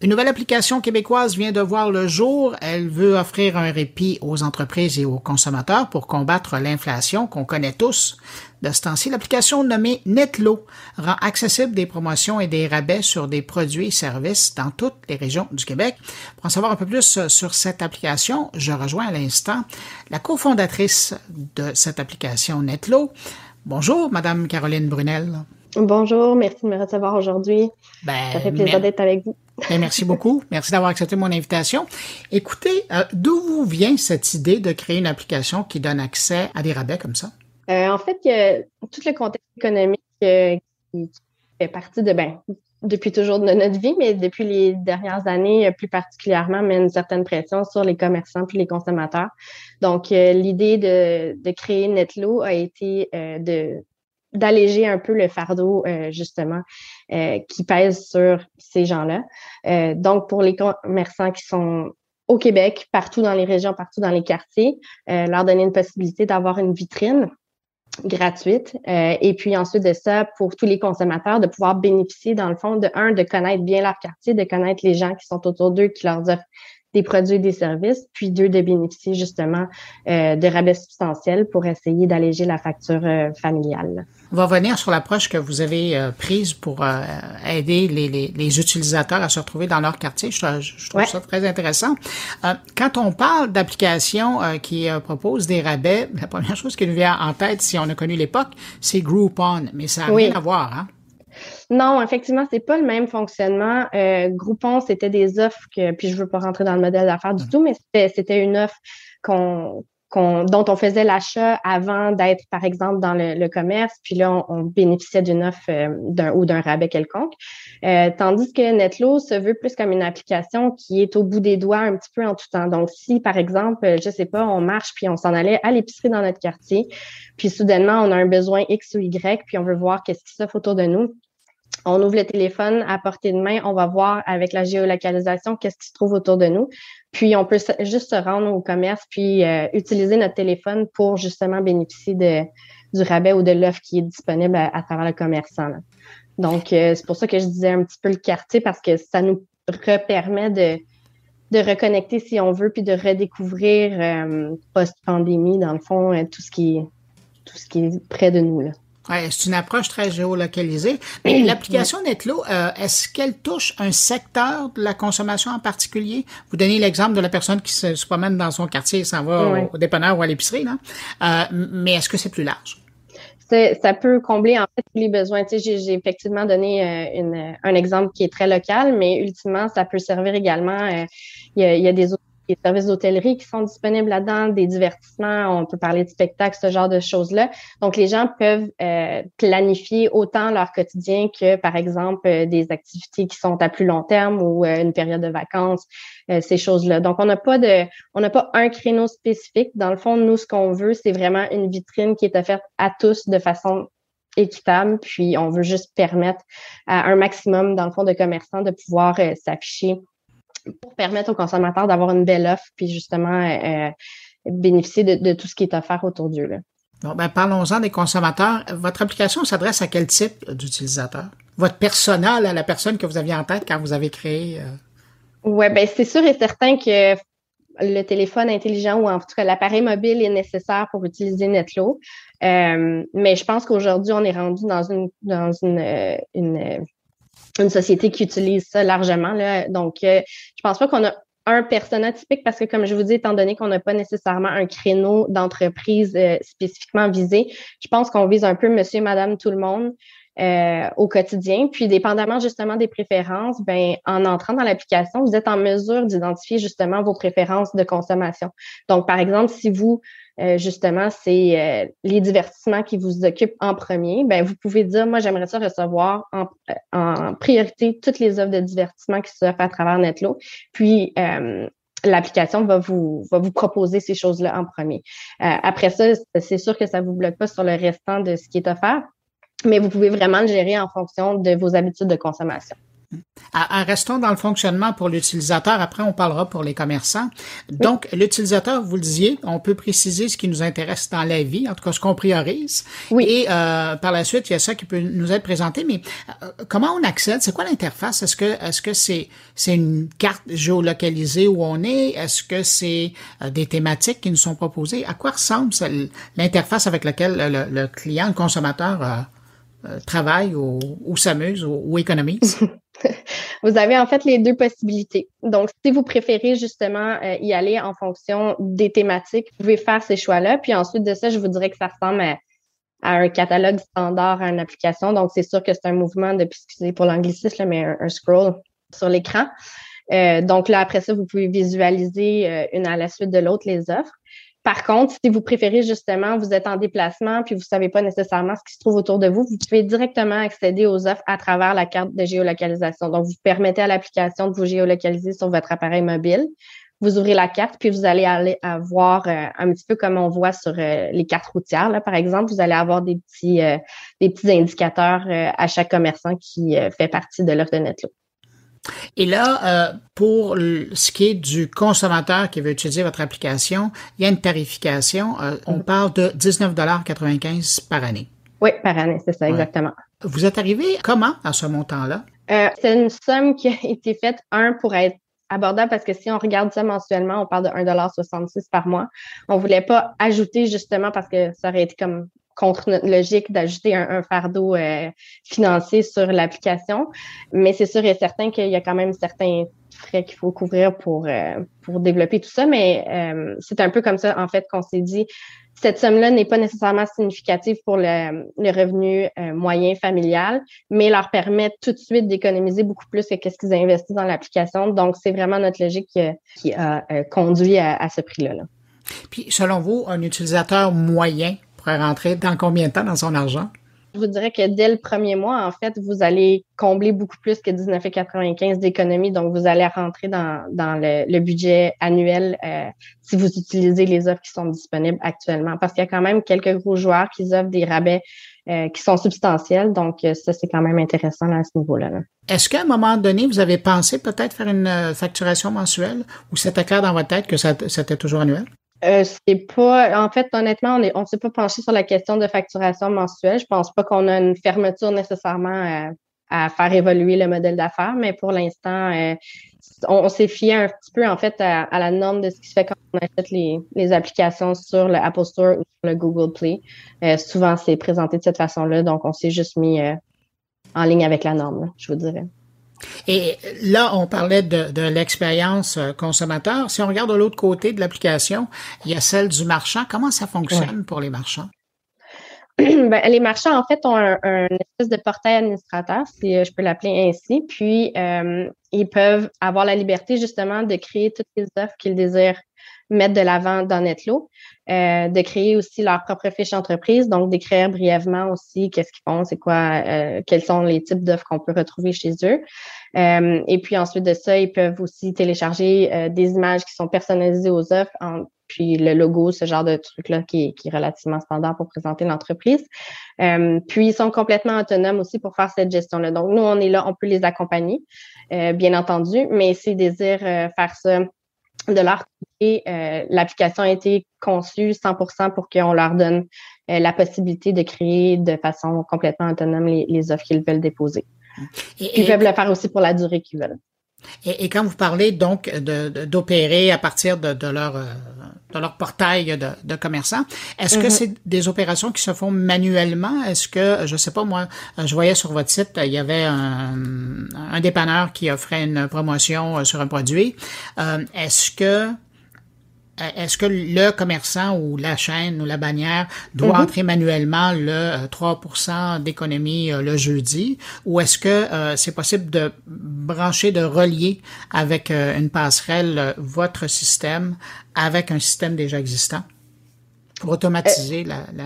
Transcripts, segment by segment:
Une nouvelle application québécoise vient de voir le jour. Elle veut offrir un répit aux entreprises et aux consommateurs pour combattre l'inflation qu'on connaît tous. De ce temps-ci, l'application nommée Netlo rend accessible des promotions et des rabais sur des produits et services dans toutes les régions du Québec. Pour en savoir un peu plus sur cette application, je rejoins à l'instant la cofondatrice de cette application Netlo. Bonjour, Madame Caroline Brunel. Bonjour, merci de me recevoir aujourd'hui. Ben, Ça fait plaisir d'être avec vous. Ben, merci beaucoup. Merci d'avoir accepté mon invitation. Écoutez, euh, d'où vous vient cette idée de créer une application qui donne accès à des rabais comme ça? Euh, en fait, a tout le contexte économique euh, qui, fait partie de, ben, depuis toujours de notre vie, mais depuis les dernières années, plus particulièrement, met une certaine pression sur les commerçants puis les consommateurs. Donc, l'idée de, de, créer Netlo a été de d'alléger un peu le fardeau, euh, justement, euh, qui pèse sur ces gens-là. Euh, donc, pour les commerçants qui sont au Québec, partout dans les régions, partout dans les quartiers, leur donner une possibilité d'avoir une vitrine gratuite. et puis ensuite de ça, pour tous les consommateurs, de pouvoir bénéficier, dans le fond, de un, de connaître bien leur quartier, de connaître les gens qui sont autour d'eux, qui leur offrent des produits et des services, puis deux, de bénéficier justement euh, de rabais substantiels pour essayer d'alléger la facture euh, familiale. On va revenir sur l'approche que vous avez euh, prise pour aider les, les, les, utilisateurs à se retrouver dans leur quartier. Je, je trouve ça très intéressant. quand on parle d'applications qui proposent des rabais, la première chose qui nous vient en tête, si on a connu l'époque, c'est Groupon, mais ça n'a rien à voir. Hein? Non, effectivement, c'est pas le même fonctionnement. Euh, Groupon, c'était des offres que, puis je veux pas rentrer dans le modèle d'affaires du tout, mais c'était une offre qu'on dont on faisait l'achat avant d'être, par exemple, dans le, commerce, puis là, on, bénéficiait d'une offre euh, d'un ou d'un rabais quelconque. Euh, tandis que Netlo se veut plus comme une application qui est au bout des doigts un petit peu en tout temps. Donc, si, par exemple, je sais pas, on marche puis on s'en allait à l'épicerie dans notre quartier, puis soudainement, on a un besoin X ou Y, puis on veut voir qu'est-ce qui s'offre autour de nous, on ouvre le téléphone à portée de main, on va voir avec la géolocalisation qu'est-ce qui se trouve autour de nous. Puis on peut juste se rendre au commerce puis euh, utiliser notre téléphone pour justement bénéficier de, du rabais ou de l'offre qui est disponible à, travers le commerçant. Donc euh, c'est pour ça que je disais un petit peu le quartier parce que ça nous permet de, de reconnecter si on veut puis de redécouvrir euh, post-pandémie dans le fond tout ce qui est tout ce qui est près de nous. Ouais, c'est une approche très géolocalisée. Mais l'application Netlo, euh, est-ce qu'elle touche un secteur de la consommation en particulier? Vous donnez l'exemple de la personne qui se, promène dans son quartier et s'en va au, dépanneur ou à l'épicerie, là. Euh, mais est-ce que c'est plus large? ça peut combler en fait tous les besoins. Tu sais, j'ai effectivement donné euh, une, un exemple qui est très local, mais ultimement, ça peut servir également. Euh, il, y a, il y a des autres des services d'hôtellerie qui sont disponibles là-dedans, des divertissements, on peut parler de spectacles, ce genre de choses-là. Donc, les gens peuvent euh, planifier autant leur quotidien que, par exemple, euh, des activités qui sont à plus long terme ou euh, une période de vacances, ces choses-là. Donc, on n'a pas de, on n'a pas un créneau spécifique. Dans le fond, nous, ce qu'on veut, c'est vraiment une vitrine qui est offerte à tous de façon équitable. Puis, on veut juste permettre à un maximum, dans le fond, de commerçants de pouvoir s'afficher pour permettre aux consommateurs d'avoir une belle offre, puis justement euh, bénéficier de, tout ce qui est offert autour d'eux. Bon, ben, parlons-en des consommateurs. Votre application s'adresse à quel type d'utilisateur? Votre personnel, la personne que vous aviez en tête quand vous avez créé? Euh... Oui, ben c'est sûr et certain que le téléphone intelligent ou en tout cas l'appareil mobile est nécessaire pour utiliser Netlo. Euh, mais je pense qu'aujourd'hui, on est rendu dans une dans une, euh, une une société qui utilise ça largement. Là. Donc, euh, je pense pas qu'on a un persona typique parce que, comme je vous dis, étant donné qu'on n'a pas nécessairement un créneau d'entreprise euh, spécifiquement visé, je pense qu'on vise un peu monsieur, madame, tout le monde. Euh, au quotidien. Puis, dépendamment justement des préférences, ben, en entrant dans l'application, vous êtes en mesure d'identifier justement vos préférences de consommation. Donc, par exemple, si vous euh, justement, c'est euh, les divertissements qui vous occupent en premier, ben, vous pouvez dire, moi, j'aimerais ça recevoir en, en, priorité toutes les offres de divertissement qui s'offrent à travers Netlo. Puis, euh, l'application va vous, va vous proposer ces choses-là en premier. après ça, c'est sûr que ça vous bloque pas sur le restant de ce qui est offert, mais vous pouvez vraiment le gérer en fonction de vos habitudes de consommation. Restons dans le fonctionnement pour l'utilisateur. Après, on parlera pour les commerçants. Donc, l'utilisateur, vous le disiez, on peut préciser ce qui nous intéresse dans la vie, en tout cas ce qu'on priorise. Oui. Et euh, par la suite, il y a ça qui peut nous être présenté. Mais euh, comment on accède? C'est quoi l'interface? Est-ce que est-ce que c'est c'est une carte géolocalisée où on est? Est-ce que c'est euh, des thématiques qui nous sont proposées? À quoi ressemble l'interface avec laquelle le, client, le consommateur travaille ou, ou s'amuse ou, ou économise? vous avez en fait les deux possibilités. Donc, si vous préférez justement euh, y aller en fonction des thématiques, vous pouvez faire ces choix-là. Puis ensuite de ça, je vous dirais que ça ressemble à, un catalogue standard, à une application. Donc, c'est sûr que c'est un mouvement de, excusez pour l'anglicisme, mais un, scroll sur l'écran. Euh, donc là, après ça, vous pouvez visualiser euh, une à la suite de l'autre les offres. Par contre, si vous préférez justement, vous êtes en déplacement puis vous savez pas nécessairement ce qui se trouve autour de vous, vous pouvez directement accéder aux offres à travers la carte de géolocalisation. Donc, vous permettez à l'application de vous géolocaliser sur votre appareil mobile. Vous ouvrez la carte, puis vous allez aller avoir euh, un petit peu comme on voit sur euh, les cartes routières, là, par exemple, vous allez avoir des petits, euh, des petits indicateurs à chaque commerçant qui fait partie de l'offre de Netlo. Et là, euh, pour ce qui est du consommateur qui veut utiliser votre application, il y a une tarification. Euh, on mm-hmm. parle de 19,95 par année. Oui, par année, c'est ça, exactement. Vous êtes arrivé comment à ce montant-là? Euh, c'est une somme qui a été faite, un, pour être abordable parce que si on regarde ça mensuellement, on parle de 1,66 par mois. On voulait pas ajouter justement parce que ça aurait été comme contre notre logique d'ajouter un, fardeau euh, financier sur l'application. Mais c'est sûr et certain qu'il y a quand même certains frais qu'il faut couvrir pour, euh, pour développer tout ça. Mais euh, c'est un peu comme ça, en fait, qu'on s'est dit, cette somme-là n'est pas nécessairement significative pour le, le revenu moyen familial, mais leur permet tout de suite d'économiser beaucoup plus que ce qu'ils investissent dans l'application. Donc, c'est vraiment notre logique qui, a conduit à, ce prix-là. Là. Puis, selon vous, un utilisateur moyen rentrer dans combien de temps dans son argent? Je vous dirais que dès le premier mois, en fait, vous allez combler beaucoup plus que 19,95 d'économie. Donc, vous allez rentrer dans, le, budget annuel euh, si vous utilisez les offres qui sont disponibles actuellement. Parce qu'il y a quand même quelques gros joueurs qui offrent des rabais euh, qui sont substantiels. Donc, euh, ça, c'est quand même intéressant à ce niveau-là. Est-ce qu'à un moment donné, vous avez pensé peut-être faire une facturation mensuelle ou c'était clair dans votre tête que c'était toujours annuel? Euh, c'est pas. En fait, honnêtement, on ne on s'est pas penché sur la question de facturation mensuelle. Je pense pas qu'on a une fermeture nécessairement à, faire évoluer le modèle d'affaires, mais pour l'instant, euh, on, s'est fié un petit peu en fait à, la norme de ce qui se fait quand on achète les, les applications sur le Apple Store ou sur le Google Play. Euh, souvent, c'est présenté de cette façon-là, donc on s'est juste mis en ligne avec la norme, je vous dirais. Et là, on parlait de, l'expérience euh, consommateur. Si on regarde de l'autre côté de l'application, il y a celle du marchand. Comment ça fonctionne pour les marchands? Ben, les marchands, en fait, ont un, espèce de portail administrateur, si euh, je peux l'appeler ainsi. Puis, euh, ils peuvent avoir la liberté, justement, de créer toutes les offres qu'ils désirent mettre de l'avant dans Netlo, euh, de créer aussi leur propre fiche entreprise, donc d'écrire brièvement aussi qu'est-ce qu'ils font, c'est quoi, euh, quels sont les types d'offres qu'on peut retrouver chez eux. Euh, et puis ensuite de ça, ils peuvent aussi télécharger des images qui sont personnalisées aux offres, puis le logo, ce genre de truc-là qui, qui, est relativement standard pour présenter l'entreprise. puis ils sont complètement autonomes aussi pour faire cette gestion-là. Donc nous, on est là, on peut les accompagner, bien entendu, mais s'ils désirent faire ça de leur côté, euh, l'application a été conçue 100% pour qu'on leur donne euh, la possibilité de créer de façon complètement autonome les, offres qu'ils veulent déposer. Ils peuvent le faire aussi pour la durée qu'ils veulent. Et, quand vous parlez donc d'opérer à partir de, leur euh, de leur portail de, de commerçants, est-ce que mm-hmm. c'est des opérations qui se font manuellement? Est-ce que je sais pas moi, je voyais sur votre site il y avait un, un dépanneur qui offrait une promotion euh, sur un produit. Euh, est-ce que euh, est-ce que le commerçant ou la chaîne ou la bannière doit mhm. entrer manuellement le 3% euh, d'économie euh, le jeudi? Ou est-ce que c'est possible de brancher, de relier avec une passerelle votre système avec un système déjà existant pour automatiser la, la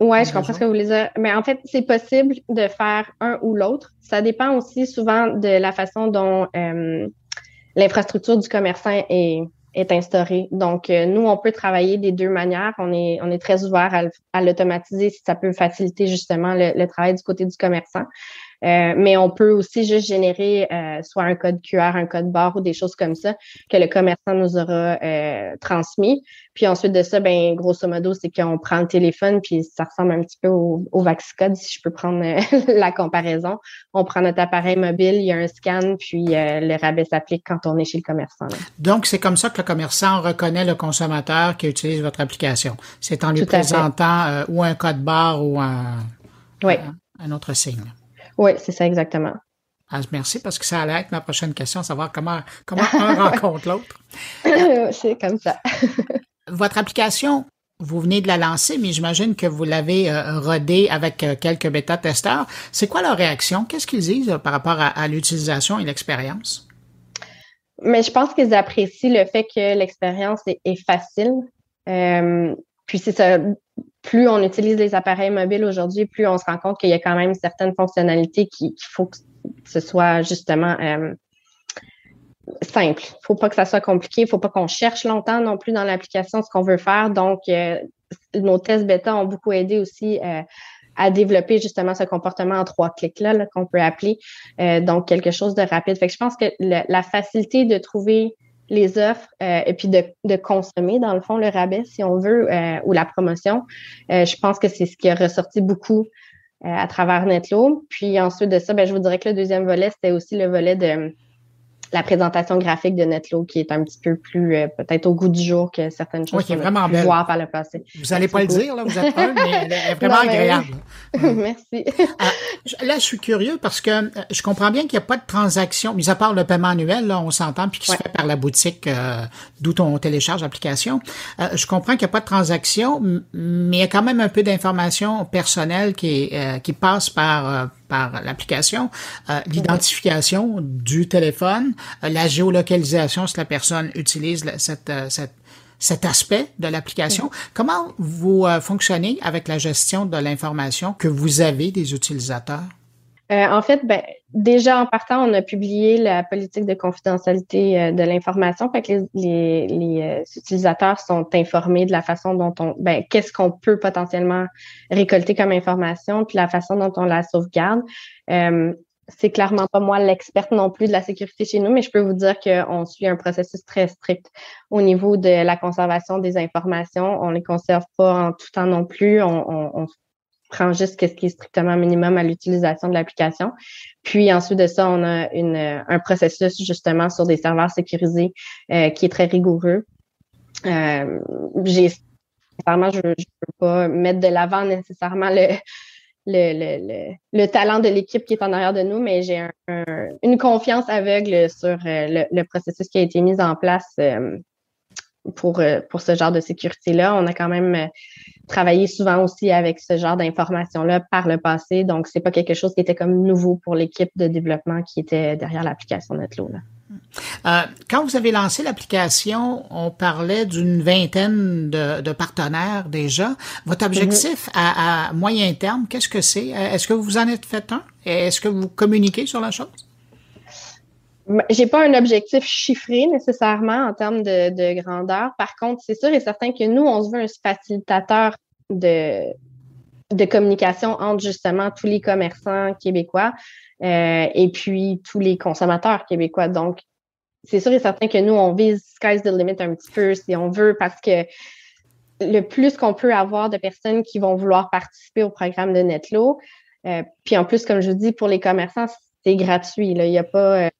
oui, je comprends ce que vous voulez dire. Mais en fait, c'est possible de faire un ou l'autre. Ça dépend aussi souvent de la façon dont l'infrastructure du commerçant est, est instauré. Donc, euh, nous, on peut travailler des deux manières. On est, on est très ouvert à, l'automatiser si ça peut faciliter justement le, travail du côté du commerçant. Euh, mais on peut aussi juste générer euh, soit un code QR, un code barre ou des choses comme ça que le commerçant nous aura euh, transmis. Puis ensuite de ça, ben grosso modo, c'est qu'on prend le téléphone, puis ça ressemble un petit peu au, au Vaxcode, si je peux prendre la comparaison. On prend notre appareil mobile, il y a un scan, puis le rabais s'applique quand on est chez le commerçant. Donc, c'est comme ça que le commerçant reconnaît le consommateur qui utilise votre application. C'est en lui présentant ou un code barre ou un, un autre signe. Oui, c'est ça exactement. Ah, merci parce que ça allait être ma prochaine question, savoir comment, comment un rencontre l'autre. c'est comme ça. Votre application, vous venez de la lancer, mais j'imagine que vous l'avez euh, rodée avec euh, quelques bêta-testeurs. C'est quoi leur réaction? Qu'est-ce qu'ils disent euh, par rapport à, l'utilisation et l'expérience? Mais je pense qu'ils apprécient le fait que l'expérience est, facile. puis c'est ça, plus on utilise les appareils mobiles aujourd'hui, plus on se rend compte qu'il y a quand même certaines fonctionnalités qu'il faut que ce soit justement euh, simple. Il faut pas que ça soit compliqué. Il faut pas qu'on cherche longtemps non plus dans l'application ce qu'on veut faire. Donc, euh, nos tests bêta ont beaucoup aidé aussi euh, à développer justement ce comportement en trois clics-là qu'on peut appeler. donc, quelque chose de rapide. Fait que je pense que la facilité de trouver les offres euh, et puis de, de, consommer, dans le fond, le rabais, si on veut, euh, ou la promotion. Euh, je pense que c'est ce qui a ressorti beaucoup à travers Netlo. Puis ensuite de ça, ben, je vous dirais que le deuxième volet, c'était aussi le volet de la présentation graphique de Netlo qui est un petit peu plus euh, peut-être au goût du jour que certaines choses qu'on a pu voir par le passé. Vous n'allez pas le dire, là, vous êtes un, mais elle est vraiment agréable. Merci. Ah, là, je suis curieux parce que euh, je comprends bien qu'il n'y a pas de transaction, mis à part le paiement annuel, là, on s'entend, puis qui se fait par la boutique euh, d'où on télécharge l'application. je comprends qu'il n'y a pas de transaction, mais il y a quand même un peu d'informations personnelles qui, qui passe par par l'application, euh, l'identification du téléphone, euh, la géolocalisation si la personne utilise cette, euh, cette, cet aspect de l'application. Comment vous fonctionnez avec la gestion de l'information que vous avez des utilisateurs? En fait, ben, déjà en partant, on a publié la politique de confidentialité euh, de l'information, fait que les, euh, utilisateurs sont informés de la façon dont on, ben, qu'est-ce qu'on peut potentiellement récolter comme information, puis la façon dont on la sauvegarde. c'est clairement pas moi l'experte non plus de la sécurité chez nous, mais je peux vous dire qu'on suit un processus très strict au niveau de la conservation des informations. On les conserve pas en tout temps non plus. Prend juste ce qui est strictement minimum à l'utilisation de l'application. Puis ensuite de ça, on a un processus justement sur des serveurs sécurisés euh, qui est très rigoureux. Euh, j'ai je ne peux pas mettre de l'avant nécessairement le, le, le, le, talent de l'équipe qui est en arrière de nous, mais j'ai une confiance aveugle sur euh, le, processus qui a été mis en place pour, pour ce genre de sécurité-là. On a quand même travaillé souvent aussi avec ce genre d'informations-là par le passé. Donc, c'est pas quelque chose qui était comme nouveau pour l'équipe de développement qui était derrière l'application Netlo. Euh, quand vous avez lancé l'application, on parlait d'une vingtaine de, partenaires déjà. Votre objectif à, à, moyen terme, qu'est-ce que c'est? Est-ce que vous en êtes fait un? Est-ce que vous communiquez sur la chose? J'ai pas un objectif chiffré nécessairement en termes de, grandeur. Par contre, c'est sûr et certain que nous, on se veut un facilitateur de, de communication entre justement tous les commerçants québécois euh, et puis tous les consommateurs québécois. Donc, c'est sûr et certain que nous, on vise sky's the limit un petit peu si on veut parce que le plus qu'on peut avoir de personnes qui vont vouloir participer au programme de Netlo, euh, puis en plus, comme je vous dis, pour les commerçants, c'est gratuit. Là. Il n'y a pas euh,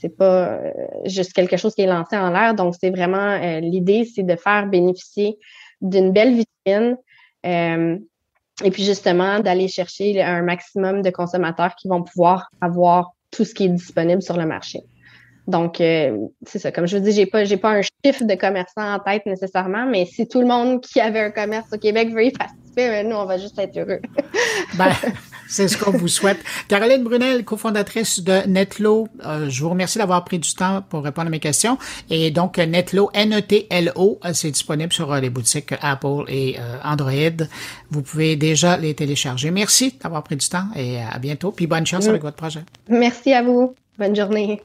c'est pas euh, juste quelque chose qui est lancé en l'air. Donc, c'est vraiment euh, l'idée, c'est de faire bénéficier d'une belle vitrine euh, et puis justement d'aller chercher un maximum de consommateurs qui vont pouvoir avoir tout ce qui est disponible sur le marché. Donc, c'est ça. Comme je vous dis, j'ai pas, j'ai pas un chiffre de commerçants en tête nécessairement, mais si tout le monde qui avait un commerce au Québec veut y participer, ben, nous, on va juste être heureux. ben, c'est ce qu'on vous souhaite. Caroline Brunel, cofondatrice de Netlo, euh, je vous remercie d'avoir pris du temps pour répondre à mes questions. Et donc, Netlo, N-E-T-L-O, euh, c'est disponible sur euh, les boutiques Apple et Android. Vous pouvez déjà les télécharger. Merci d'avoir pris du temps et à bientôt. Puis bonne chance avec votre projet. Merci à vous. Bonne journée.